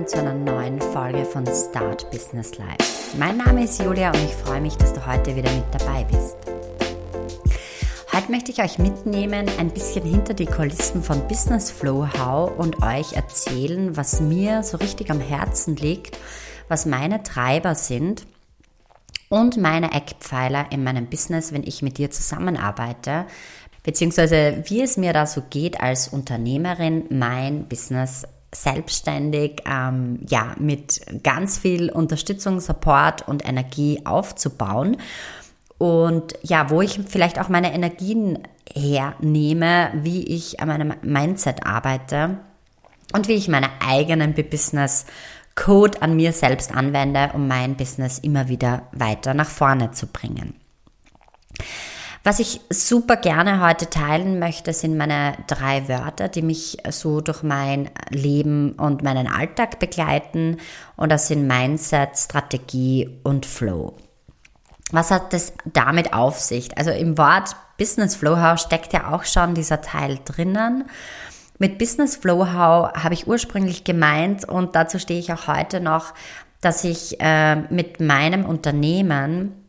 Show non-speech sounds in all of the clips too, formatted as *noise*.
willkommen zu einer neuen Folge von Start Business Life. Mein Name ist Julia und ich freue mich, dass du heute wieder mit dabei bist. Heute möchte ich euch mitnehmen, ein bisschen hinter die Kulissen von Business Flow How und euch erzählen, was mir so richtig am Herzen liegt, was meine Treiber sind und meine Eckpfeiler in meinem Business, wenn ich mit dir zusammenarbeite, beziehungsweise wie es mir da so geht als Unternehmerin, mein Business selbstständig, ähm, ja, mit ganz viel Unterstützung, Support und Energie aufzubauen. Und ja, wo ich vielleicht auch meine Energien hernehme, wie ich an meinem Mindset arbeite und wie ich meine eigenen Business Code an mir selbst anwende, um mein Business immer wieder weiter nach vorne zu bringen. Was ich super gerne heute teilen möchte, sind meine drei Wörter, die mich so durch mein Leben und meinen Alltag begleiten. Und das sind Mindset, Strategie und Flow. Was hat das damit auf sich? Also im Wort Business Flow How steckt ja auch schon dieser Teil drinnen. Mit Business Flow How habe ich ursprünglich gemeint und dazu stehe ich auch heute noch, dass ich äh, mit meinem Unternehmen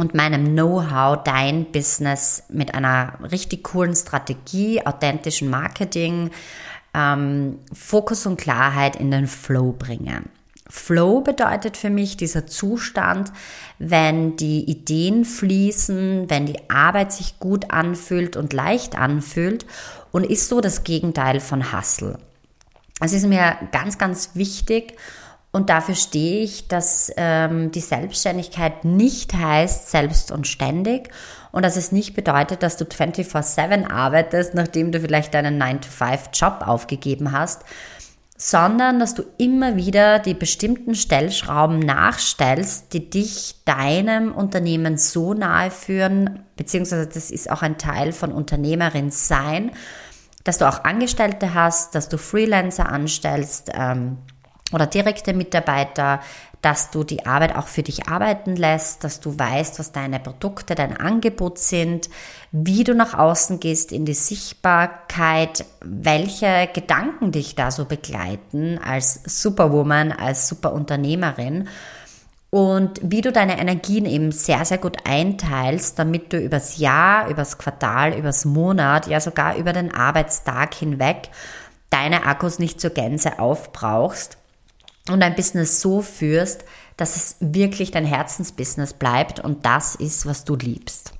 und meinem Know-how dein Business mit einer richtig coolen Strategie, authentischen Marketing, ähm, Fokus und Klarheit in den Flow bringe. Flow bedeutet für mich dieser Zustand, wenn die Ideen fließen, wenn die Arbeit sich gut anfühlt und leicht anfühlt und ist so das Gegenteil von Hustle. Es ist mir ganz, ganz wichtig und dafür stehe ich, dass ähm, die Selbstständigkeit nicht heißt selbst und ständig und dass es nicht bedeutet, dass du 24/7 arbeitest, nachdem du vielleicht deinen 9-to-5-Job aufgegeben hast, sondern dass du immer wieder die bestimmten Stellschrauben nachstellst, die dich deinem Unternehmen so nahe führen, beziehungsweise das ist auch ein Teil von Unternehmerin sein, dass du auch Angestellte hast, dass du Freelancer anstellst, ähm, oder direkte Mitarbeiter, dass du die Arbeit auch für dich arbeiten lässt, dass du weißt, was deine Produkte, dein Angebot sind, wie du nach außen gehst in die Sichtbarkeit, welche Gedanken dich da so begleiten als Superwoman, als Superunternehmerin und wie du deine Energien eben sehr, sehr gut einteilst, damit du übers Jahr, übers Quartal, übers Monat, ja sogar über den Arbeitstag hinweg deine Akkus nicht zur Gänze aufbrauchst und ein Business so führst, dass es wirklich dein Herzensbusiness bleibt und das ist, was du liebst.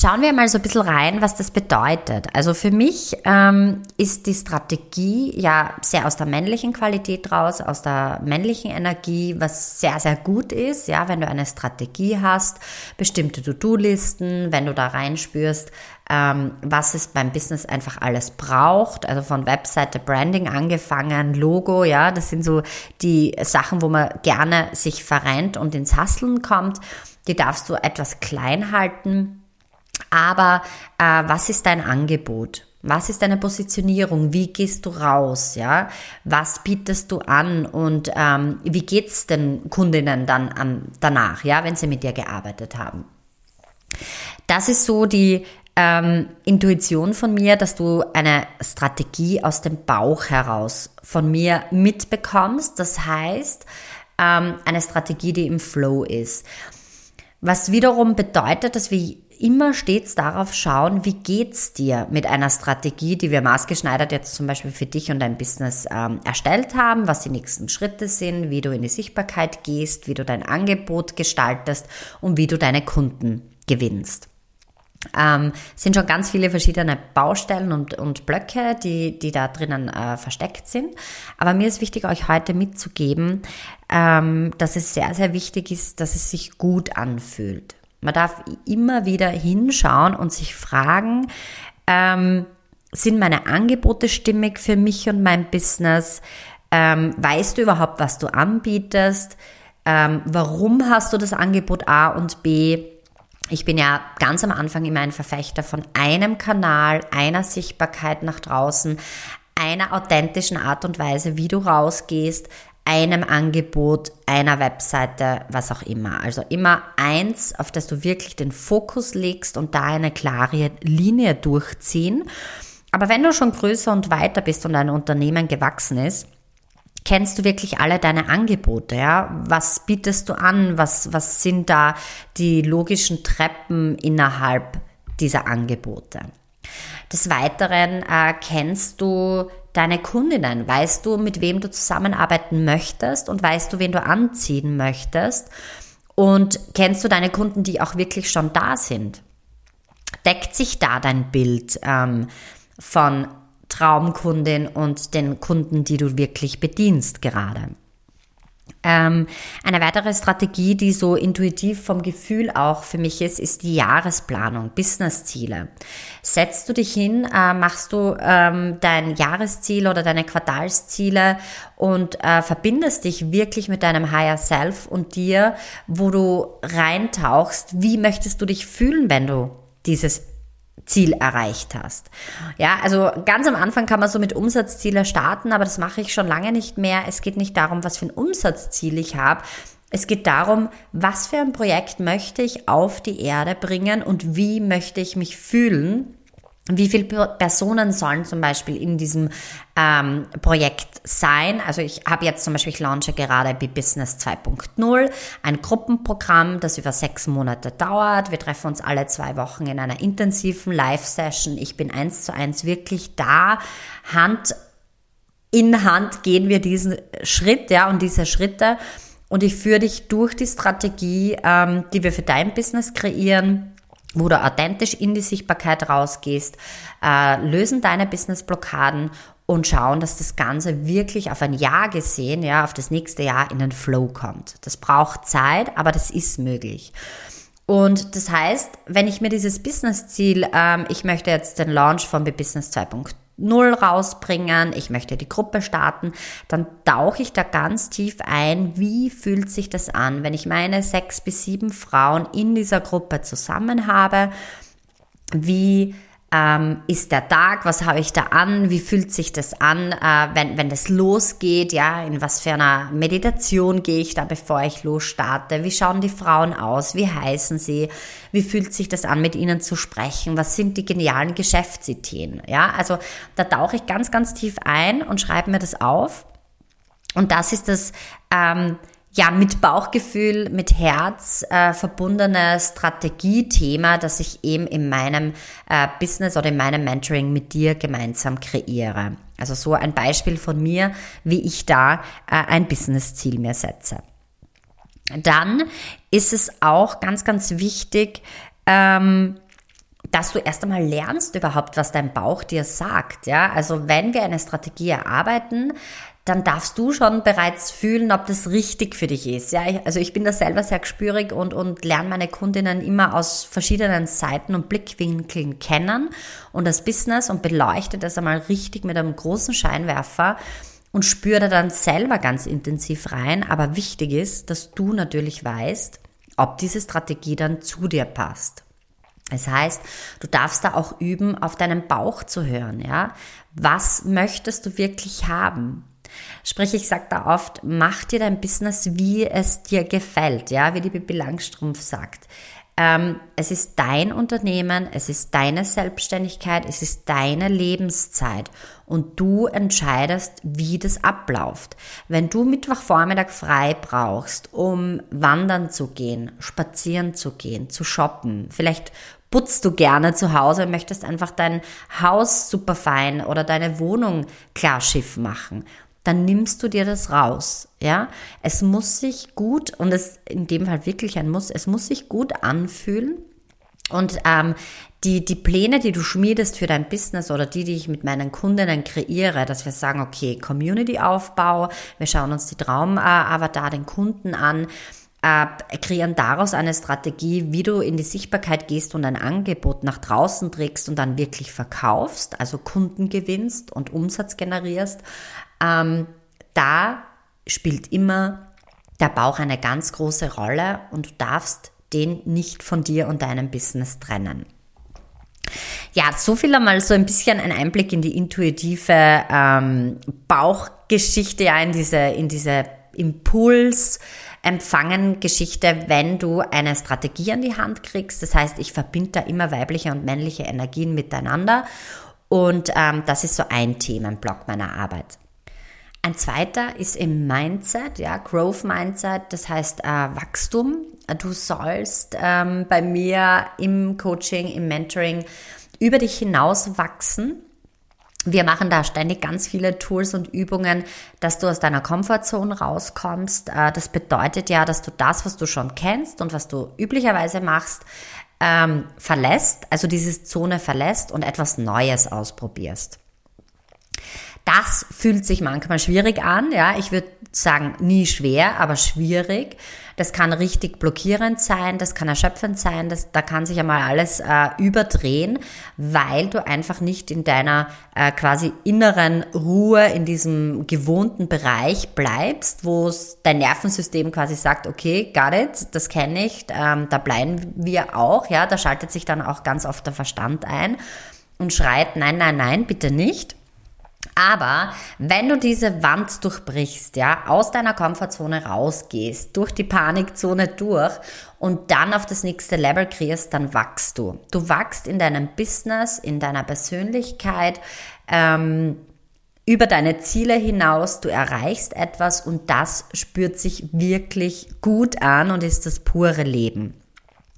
Schauen wir mal so ein bisschen rein, was das bedeutet. Also für mich ähm, ist die Strategie ja sehr aus der männlichen Qualität raus, aus der männlichen Energie, was sehr, sehr gut ist, ja, wenn du eine Strategie hast, bestimmte To-Do-Listen, wenn du da reinspürst, ähm, was es beim Business einfach alles braucht, also von Webseite, Branding angefangen, Logo, ja, das sind so die Sachen, wo man gerne sich verrennt und ins Hasseln kommt. Die darfst du etwas klein halten. Aber äh, was ist dein Angebot? Was ist deine Positionierung? Wie gehst du raus? Ja, was bietest du an und ähm, wie geht's den Kundinnen dann an, danach? Ja, wenn sie mit dir gearbeitet haben. Das ist so die ähm, Intuition von mir, dass du eine Strategie aus dem Bauch heraus von mir mitbekommst. Das heißt, ähm, eine Strategie, die im Flow ist. Was wiederum bedeutet, dass wir immer stets darauf schauen, wie geht's dir mit einer Strategie, die wir maßgeschneidert jetzt zum Beispiel für dich und dein Business ähm, erstellt haben, was die nächsten Schritte sind, wie du in die Sichtbarkeit gehst, wie du dein Angebot gestaltest und wie du deine Kunden gewinnst. Ähm, sind schon ganz viele verschiedene Baustellen und, und Blöcke, die, die da drinnen äh, versteckt sind. Aber mir ist wichtig, euch heute mitzugeben, ähm, dass es sehr, sehr wichtig ist, dass es sich gut anfühlt. Man darf immer wieder hinschauen und sich fragen, ähm, sind meine Angebote stimmig für mich und mein Business? Ähm, weißt du überhaupt, was du anbietest? Ähm, warum hast du das Angebot A und B? Ich bin ja ganz am Anfang immer ein Verfechter von einem Kanal, einer Sichtbarkeit nach draußen, einer authentischen Art und Weise, wie du rausgehst, einem Angebot, einer Webseite, was auch immer. Also immer eins, auf das du wirklich den Fokus legst und da eine klare Linie durchziehen. Aber wenn du schon größer und weiter bist und dein Unternehmen gewachsen ist, kennst du wirklich alle deine Angebote, ja? Was bietest du an? Was, was sind da die logischen Treppen innerhalb dieser Angebote? Des Weiteren äh, kennst du deine Kundinnen? Weißt du, mit wem du zusammenarbeiten möchtest und weißt du, wen du anziehen möchtest? Und kennst du deine Kunden, die auch wirklich schon da sind? Deckt sich da dein Bild ähm, von Traumkundin und den Kunden, die du wirklich bedienst gerade? Ähm, eine weitere Strategie, die so intuitiv vom Gefühl auch für mich ist, ist die Jahresplanung, Businessziele. Setzt du dich hin, äh, machst du ähm, dein Jahresziel oder deine Quartalsziele und äh, verbindest dich wirklich mit deinem Higher Self und dir, wo du reintauchst, wie möchtest du dich fühlen, wenn du dieses Ziel erreicht hast. Ja, also ganz am Anfang kann man so mit Umsatzziele starten, aber das mache ich schon lange nicht mehr. Es geht nicht darum, was für ein Umsatzziel ich habe. Es geht darum, was für ein Projekt möchte ich auf die Erde bringen und wie möchte ich mich fühlen, wie viele Personen sollen zum Beispiel in diesem ähm, Projekt sein? Also ich habe jetzt zum Beispiel, ich launche gerade B-Business 2.0, ein Gruppenprogramm, das über sechs Monate dauert. Wir treffen uns alle zwei Wochen in einer intensiven Live-Session. Ich bin eins zu eins wirklich da. Hand in Hand gehen wir diesen Schritt, ja, und diese Schritte. Und ich führe dich durch die Strategie, ähm, die wir für dein Business kreieren wo du authentisch in die Sichtbarkeit rausgehst, äh, lösen deine Business-Blockaden und schauen, dass das Ganze wirklich auf ein Jahr gesehen, ja, auf das nächste Jahr in den Flow kommt. Das braucht Zeit, aber das ist möglich. Und das heißt, wenn ich mir dieses Business-Ziel, ähm, ich möchte jetzt den Launch von B-Business 2.0 Null rausbringen, ich möchte die Gruppe starten, dann tauche ich da ganz tief ein, wie fühlt sich das an, wenn ich meine sechs bis sieben Frauen in dieser Gruppe zusammen habe, wie ähm, ist der Tag, was habe ich da an, wie fühlt sich das an, äh, wenn, wenn das losgeht, ja, in was für einer Meditation gehe ich da, bevor ich losstarte, wie schauen die Frauen aus, wie heißen sie, wie fühlt sich das an, mit ihnen zu sprechen, was sind die genialen Geschäftsideen, ja, also da tauche ich ganz, ganz tief ein und schreibe mir das auf. Und das ist das, ähm, ja, mit Bauchgefühl, mit Herz äh, verbundene Strategiethema, das ich eben in meinem äh, Business oder in meinem Mentoring mit dir gemeinsam kreiere. Also so ein Beispiel von mir, wie ich da äh, ein Business-Ziel mir setze. Dann ist es auch ganz, ganz wichtig, ähm, dass du erst einmal lernst überhaupt, was dein Bauch dir sagt. Ja, also wenn wir eine Strategie erarbeiten, dann darfst du schon bereits fühlen, ob das richtig für dich ist. Ja, also ich bin da selber sehr gespürig und, und lerne meine Kundinnen immer aus verschiedenen Seiten und Blickwinkeln kennen und das Business und beleuchte das einmal richtig mit einem großen Scheinwerfer und spüre da dann selber ganz intensiv rein. Aber wichtig ist, dass du natürlich weißt, ob diese Strategie dann zu dir passt. Das heißt, du darfst da auch üben, auf deinen Bauch zu hören, ja. Was möchtest du wirklich haben? Sprich, ich sage da oft, mach dir dein Business, wie es dir gefällt, ja, wie die Bibi Langstrumpf sagt. Ähm, es ist dein Unternehmen, es ist deine Selbstständigkeit, es ist deine Lebenszeit und du entscheidest, wie das abläuft. Wenn du Mittwochvormittag frei brauchst, um wandern zu gehen, spazieren zu gehen, zu shoppen, vielleicht putzt du gerne zu Hause und möchtest einfach dein Haus super fein oder deine Wohnung klar Schiff machen, dann nimmst du dir das raus. Ja, es muss sich gut und es in dem Fall wirklich ein Muss. Es muss sich gut anfühlen und ähm, die, die Pläne, die du schmiedest für dein Business oder die, die ich mit meinen Kundinnen kreiere, dass wir sagen, okay, Community-Aufbau, wir schauen uns die Traum-Avatar, den Kunden an, äh, kreieren daraus eine Strategie, wie du in die Sichtbarkeit gehst und ein Angebot nach draußen trägst und dann wirklich verkaufst, also Kunden gewinnst und Umsatz generierst, ähm, da spielt immer der Bauch eine ganz große Rolle und du darfst den nicht von dir und deinem Business trennen. Ja, so viel einmal so ein bisschen ein Einblick in die intuitive ähm, Bauchgeschichte, ja, in diese, in diese Impuls, empfangen Geschichte, wenn du eine Strategie an die Hand kriegst. Das heißt, ich verbinde da immer weibliche und männliche Energien miteinander. Und ähm, das ist so ein Themenblock meiner Arbeit. Ein zweiter ist im Mindset, ja, Growth Mindset, das heißt äh, Wachstum. Du sollst ähm, bei mir im Coaching, im Mentoring über dich hinaus wachsen. Wir machen da ständig ganz viele Tools und Übungen, dass du aus deiner Komfortzone rauskommst. Äh, das bedeutet ja, dass du das, was du schon kennst und was du üblicherweise machst, ähm, verlässt, also diese Zone verlässt und etwas Neues ausprobierst. Das fühlt sich manchmal schwierig an, ja. Ich würde sagen, nie schwer, aber schwierig. Das kann richtig blockierend sein, das kann erschöpfend sein, das, da kann sich einmal alles äh, überdrehen, weil du einfach nicht in deiner äh, quasi inneren Ruhe, in diesem gewohnten Bereich bleibst, wo dein Nervensystem quasi sagt, okay, got it, das kenne ich, ähm, da bleiben wir auch, ja, da schaltet sich dann auch ganz oft der Verstand ein und schreit, nein, nein, nein, bitte nicht. Aber wenn du diese Wand durchbrichst, ja, aus deiner Komfortzone rausgehst, durch die Panikzone durch und dann auf das nächste Level kriegst, dann wachst du. Du wachst in deinem Business, in deiner Persönlichkeit, ähm, über deine Ziele hinaus, du erreichst etwas und das spürt sich wirklich gut an und ist das pure Leben.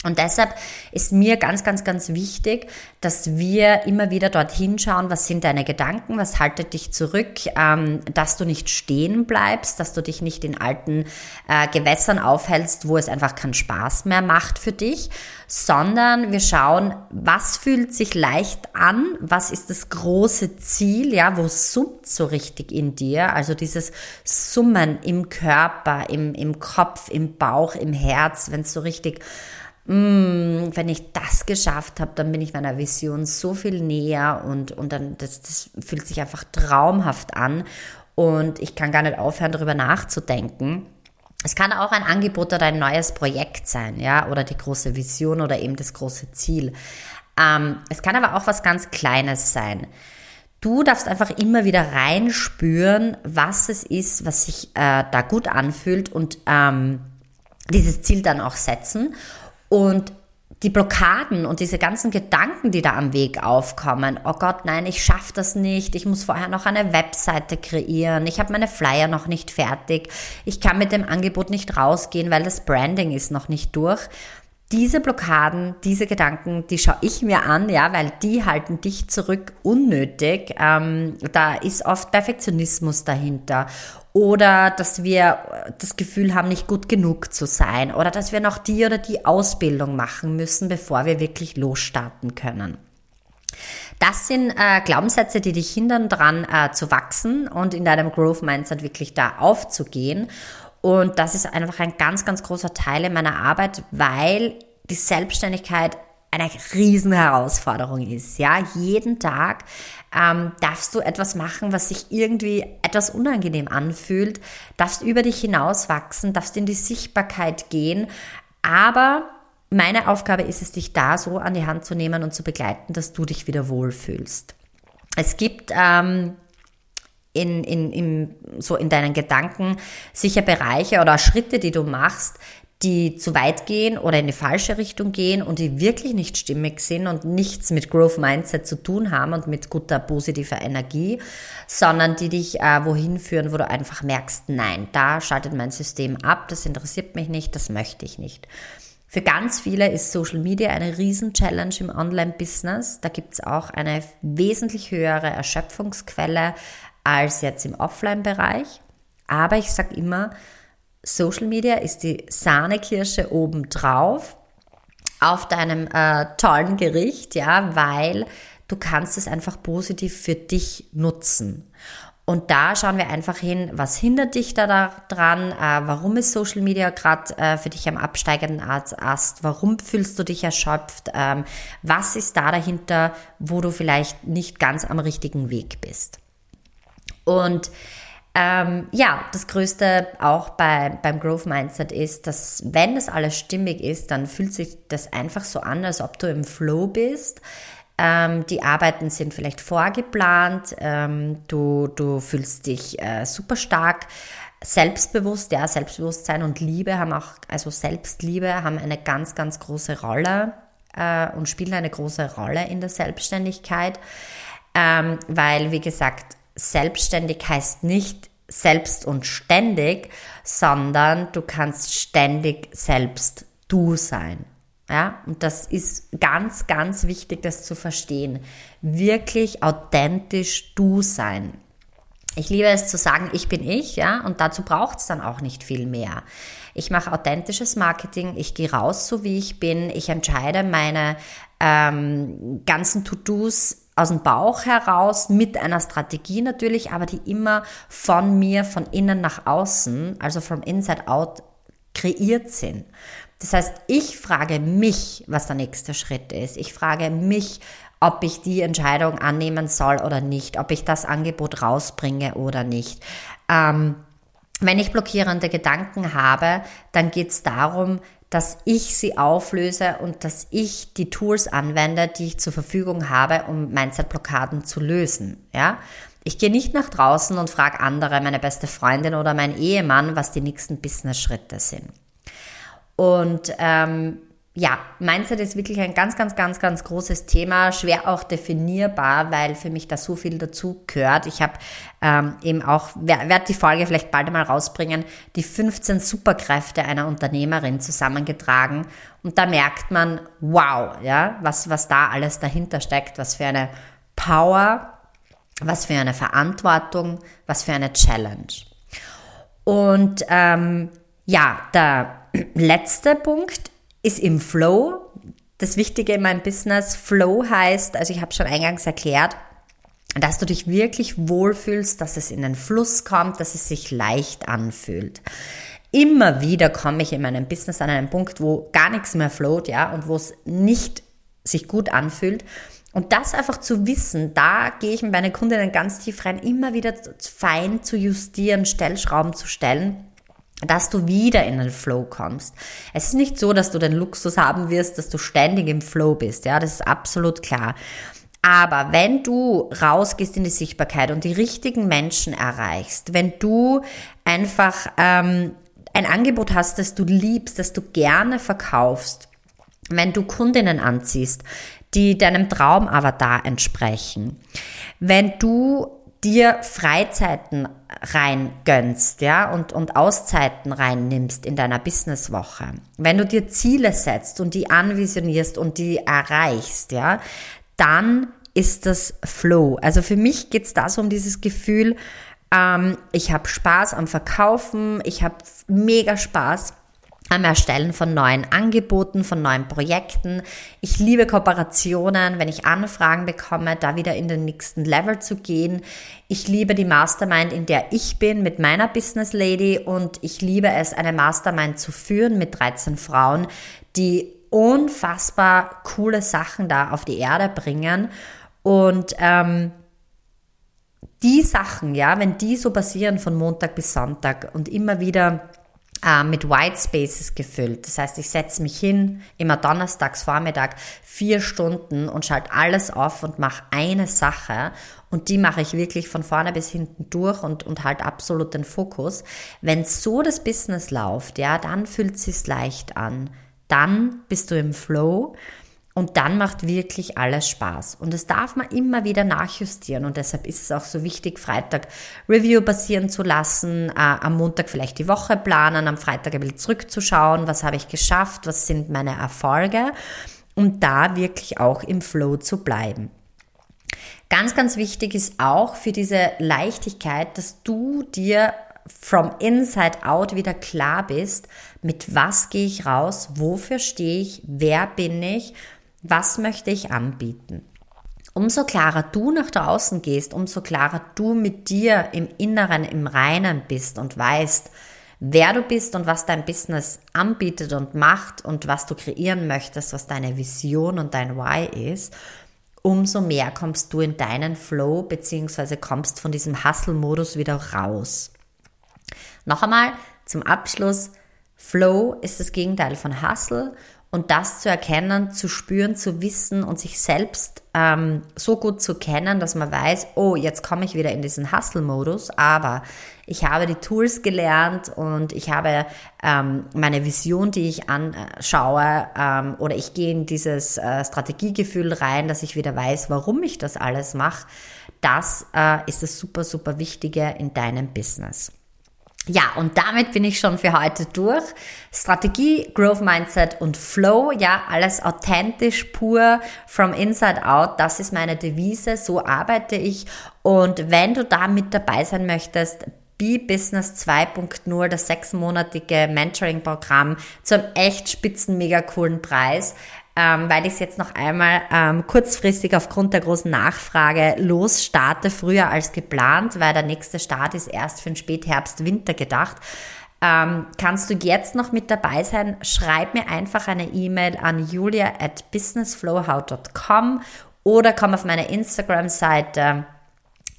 Und deshalb ist mir ganz, ganz, ganz wichtig, dass wir immer wieder dorthin schauen, was sind deine Gedanken, was haltet dich zurück, ähm, dass du nicht stehen bleibst, dass du dich nicht in alten äh, Gewässern aufhältst, wo es einfach keinen Spaß mehr macht für dich, sondern wir schauen, was fühlt sich leicht an, was ist das große Ziel, ja, wo summt so richtig in dir, also dieses Summen im Körper, im, im Kopf, im Bauch, im Herz, wenn es so richtig mm, wenn ich das geschafft habe, dann bin ich meiner Vision so viel näher und, und dann, das, das fühlt sich einfach traumhaft an und ich kann gar nicht aufhören, darüber nachzudenken. Es kann auch ein Angebot oder ein neues Projekt sein, ja, oder die große Vision oder eben das große Ziel. Ähm, es kann aber auch was ganz Kleines sein. Du darfst einfach immer wieder reinspüren, was es ist, was sich äh, da gut anfühlt und ähm, dieses Ziel dann auch setzen und die Blockaden und diese ganzen Gedanken, die da am Weg aufkommen, oh Gott, nein, ich schaffe das nicht, ich muss vorher noch eine Webseite kreieren, ich habe meine Flyer noch nicht fertig, ich kann mit dem Angebot nicht rausgehen, weil das Branding ist noch nicht durch. Diese Blockaden, diese Gedanken, die schaue ich mir an, ja, weil die halten dich zurück unnötig. Ähm, da ist oft Perfektionismus dahinter oder dass wir das Gefühl haben, nicht gut genug zu sein oder dass wir noch die oder die Ausbildung machen müssen, bevor wir wirklich losstarten können. Das sind äh, Glaubenssätze, die dich hindern daran äh, zu wachsen und in deinem Growth Mindset wirklich da aufzugehen. Und das ist einfach ein ganz, ganz großer Teil in meiner Arbeit, weil die Selbstständigkeit eine Riesenherausforderung ist. Ja, jeden Tag ähm, darfst du etwas machen, was sich irgendwie etwas unangenehm anfühlt, darfst über dich hinauswachsen, darfst in die Sichtbarkeit gehen, aber meine Aufgabe ist es, dich da so an die Hand zu nehmen und zu begleiten, dass du dich wieder wohlfühlst. Es gibt ähm, in, in, in, so in deinen Gedanken sicher Bereiche oder Schritte, die du machst, die zu weit gehen oder in die falsche Richtung gehen und die wirklich nicht stimmig sind und nichts mit Growth Mindset zu tun haben und mit guter positiver Energie, sondern die dich äh, wohin führen, wo du einfach merkst, nein, da schaltet mein System ab, das interessiert mich nicht, das möchte ich nicht. Für ganz viele ist Social Media eine Riesen-Challenge im Online-Business. Da gibt es auch eine wesentlich höhere Erschöpfungsquelle als jetzt im Offline-Bereich. Aber ich sage immer, Social Media ist die Sahnekirsche obendrauf auf deinem äh, tollen Gericht, ja, weil du kannst es einfach positiv für dich nutzen. Und da schauen wir einfach hin, was hindert dich da dran, äh, warum ist Social Media gerade äh, für dich am absteigenden Ast, warum fühlst du dich erschöpft, ähm, was ist da dahinter, wo du vielleicht nicht ganz am richtigen Weg bist. Und ähm, ja, das Größte auch bei, beim Growth Mindset ist, dass wenn das alles stimmig ist, dann fühlt sich das einfach so an, als ob du im Flow bist. Ähm, die Arbeiten sind vielleicht vorgeplant, ähm, du, du fühlst dich äh, super stark, selbstbewusst, ja, Selbstbewusstsein und Liebe haben auch, also Selbstliebe haben eine ganz, ganz große Rolle äh, und spielen eine große Rolle in der Selbstständigkeit, ähm, weil, wie gesagt, selbstständig heißt nicht selbst und ständig, sondern du kannst ständig selbst du sein. Ja, und das ist ganz, ganz wichtig, das zu verstehen. Wirklich authentisch du sein. Ich liebe es zu sagen, ich bin ich, ja, und dazu braucht es dann auch nicht viel mehr. Ich mache authentisches Marketing, ich gehe raus, so wie ich bin, ich entscheide meine ähm, ganzen To-Dos aus dem Bauch heraus, mit einer Strategie natürlich, aber die immer von mir, von innen nach außen, also from inside out, kreiert sind. Das heißt, ich frage mich, was der nächste Schritt ist. Ich frage mich, ob ich die Entscheidung annehmen soll oder nicht, ob ich das Angebot rausbringe oder nicht. Ähm, wenn ich blockierende Gedanken habe, dann geht es darum, dass ich sie auflöse und dass ich die Tools anwende, die ich zur Verfügung habe, um Mindset-Blockaden zu lösen. Ja? Ich gehe nicht nach draußen und frage andere, meine beste Freundin oder mein Ehemann, was die nächsten Business-Schritte sind. Und ähm, ja, Mindset ist wirklich ein ganz, ganz, ganz, ganz großes Thema, schwer auch definierbar, weil für mich da so viel dazu gehört. Ich habe ähm, eben auch, werde die Folge vielleicht bald einmal rausbringen, die 15 Superkräfte einer Unternehmerin zusammengetragen. Und da merkt man, wow, ja, was, was da alles dahinter steckt, was für eine Power, was für eine Verantwortung, was für eine Challenge. Und ähm, ja, der *clears throat* letzte Punkt ist im Flow. Das Wichtige in meinem Business, Flow heißt, also ich habe schon eingangs erklärt, dass du dich wirklich wohlfühlst, dass es in den Fluss kommt, dass es sich leicht anfühlt. Immer wieder komme ich in meinem Business an einen Punkt, wo gar nichts mehr float, ja, und wo es nicht sich gut anfühlt. Und das einfach zu wissen, da gehe ich mit meinen Kundinnen ganz tief rein, immer wieder fein zu justieren, Stellschrauben zu stellen, dass du wieder in den Flow kommst. Es ist nicht so, dass du den Luxus haben wirst, dass du ständig im Flow bist. Ja, das ist absolut klar. Aber wenn du rausgehst in die Sichtbarkeit und die richtigen Menschen erreichst, wenn du einfach ähm, ein Angebot hast, das du liebst, das du gerne verkaufst, wenn du Kundinnen anziehst, die deinem Traumavatar entsprechen, wenn du dir Freizeiten rein gönnst, ja, und, und Auszeiten reinnimmst in deiner Businesswoche, wenn du dir Ziele setzt und die anvisionierst und die erreichst, ja, dann ist das Flow. Also für mich geht's da so um dieses Gefühl, ähm, ich habe Spaß am Verkaufen, ich habe mega Spaß am Erstellen von neuen Angeboten, von neuen Projekten. Ich liebe Kooperationen, wenn ich Anfragen bekomme, da wieder in den nächsten Level zu gehen. Ich liebe die Mastermind, in der ich bin mit meiner Business Lady und ich liebe es, eine Mastermind zu führen mit 13 Frauen, die unfassbar coole Sachen da auf die Erde bringen und ähm, die Sachen, ja, wenn die so passieren von Montag bis Sonntag und immer wieder äh, mit White Spaces gefüllt. Das heißt, ich setze mich hin, immer donnerstags Vormittag, vier Stunden und schalte alles auf und mache eine Sache. Und die mache ich wirklich von vorne bis hinten durch und, und halt absolut den Fokus. Wenn so das Business läuft, ja, dann fühlt es sich leicht an. Dann bist du im Flow und dann macht wirklich alles Spaß. Und das darf man immer wieder nachjustieren. Und deshalb ist es auch so wichtig, Freitag Review passieren zu lassen, äh, am Montag vielleicht die Woche planen, am Freitag ein bisschen zurückzuschauen, was habe ich geschafft, was sind meine Erfolge, um da wirklich auch im Flow zu bleiben. Ganz, ganz wichtig ist auch für diese Leichtigkeit, dass du dir from inside out wieder klar bist, mit was gehe ich raus, wofür stehe ich, wer bin ich was möchte ich anbieten? Umso klarer du nach draußen gehst, umso klarer du mit dir im Inneren, im Reinen bist und weißt, wer du bist und was dein Business anbietet und macht und was du kreieren möchtest, was deine Vision und dein Why ist, umso mehr kommst du in deinen Flow beziehungsweise kommst von diesem Hustle-Modus wieder raus. Noch einmal zum Abschluss, Flow ist das Gegenteil von Hustle Und das zu erkennen, zu spüren, zu wissen und sich selbst ähm, so gut zu kennen, dass man weiß, oh, jetzt komme ich wieder in diesen Hustle-Modus, aber ich habe die Tools gelernt und ich habe ähm, meine Vision, die ich anschaue, ähm, oder ich gehe in dieses äh, Strategiegefühl rein, dass ich wieder weiß, warum ich das alles mache. Das äh, ist das super, super Wichtige in deinem Business. Ja, und damit bin ich schon für heute durch. Strategie, Growth Mindset und Flow, ja, alles authentisch, pur, from inside out, das ist meine Devise, so arbeite ich. Und wenn du da mit dabei sein möchtest, B-Business 2.0, das sechsmonatige Mentoring-Programm zum echt spitzen, mega coolen Preis ähm, weil ich es jetzt noch einmal ähm, kurzfristig aufgrund der großen Nachfrage losstarte, früher als geplant, weil der nächste Start ist erst für den Spätherbst, Winter gedacht. Ähm, kannst du jetzt noch mit dabei sein? Schreib mir einfach eine E-Mail an julia at businessflowhow.com oder komm auf meine Instagram-Seite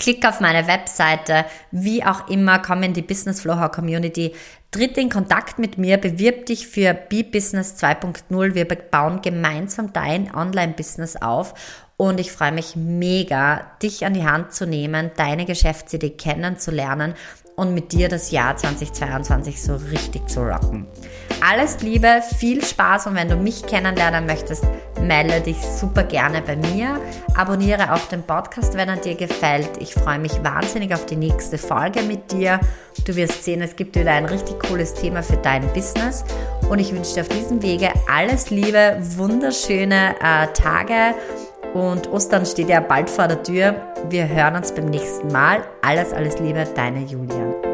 Klick auf meine Webseite, wie auch immer, komm in die Business Flow Community, tritt in Kontakt mit mir, bewirb dich für B-Business 2.0. Wir bauen gemeinsam dein Online-Business auf und ich freue mich mega, dich an die Hand zu nehmen, deine Geschäftsidee kennenzulernen und mit dir das Jahr 2022 so richtig zu rocken. Alles Liebe, viel Spaß und wenn du mich kennenlernen möchtest, melde dich super gerne bei mir. Abonniere auch den Podcast, wenn er dir gefällt. Ich freue mich wahnsinnig auf die nächste Folge mit dir. Du wirst sehen, es gibt wieder ein richtig cooles Thema für dein Business und ich wünsche dir auf diesem Wege alles Liebe, wunderschöne äh, Tage und Ostern steht ja bald vor der Tür. Wir hören uns beim nächsten Mal. Alles, alles Liebe, deine Julia.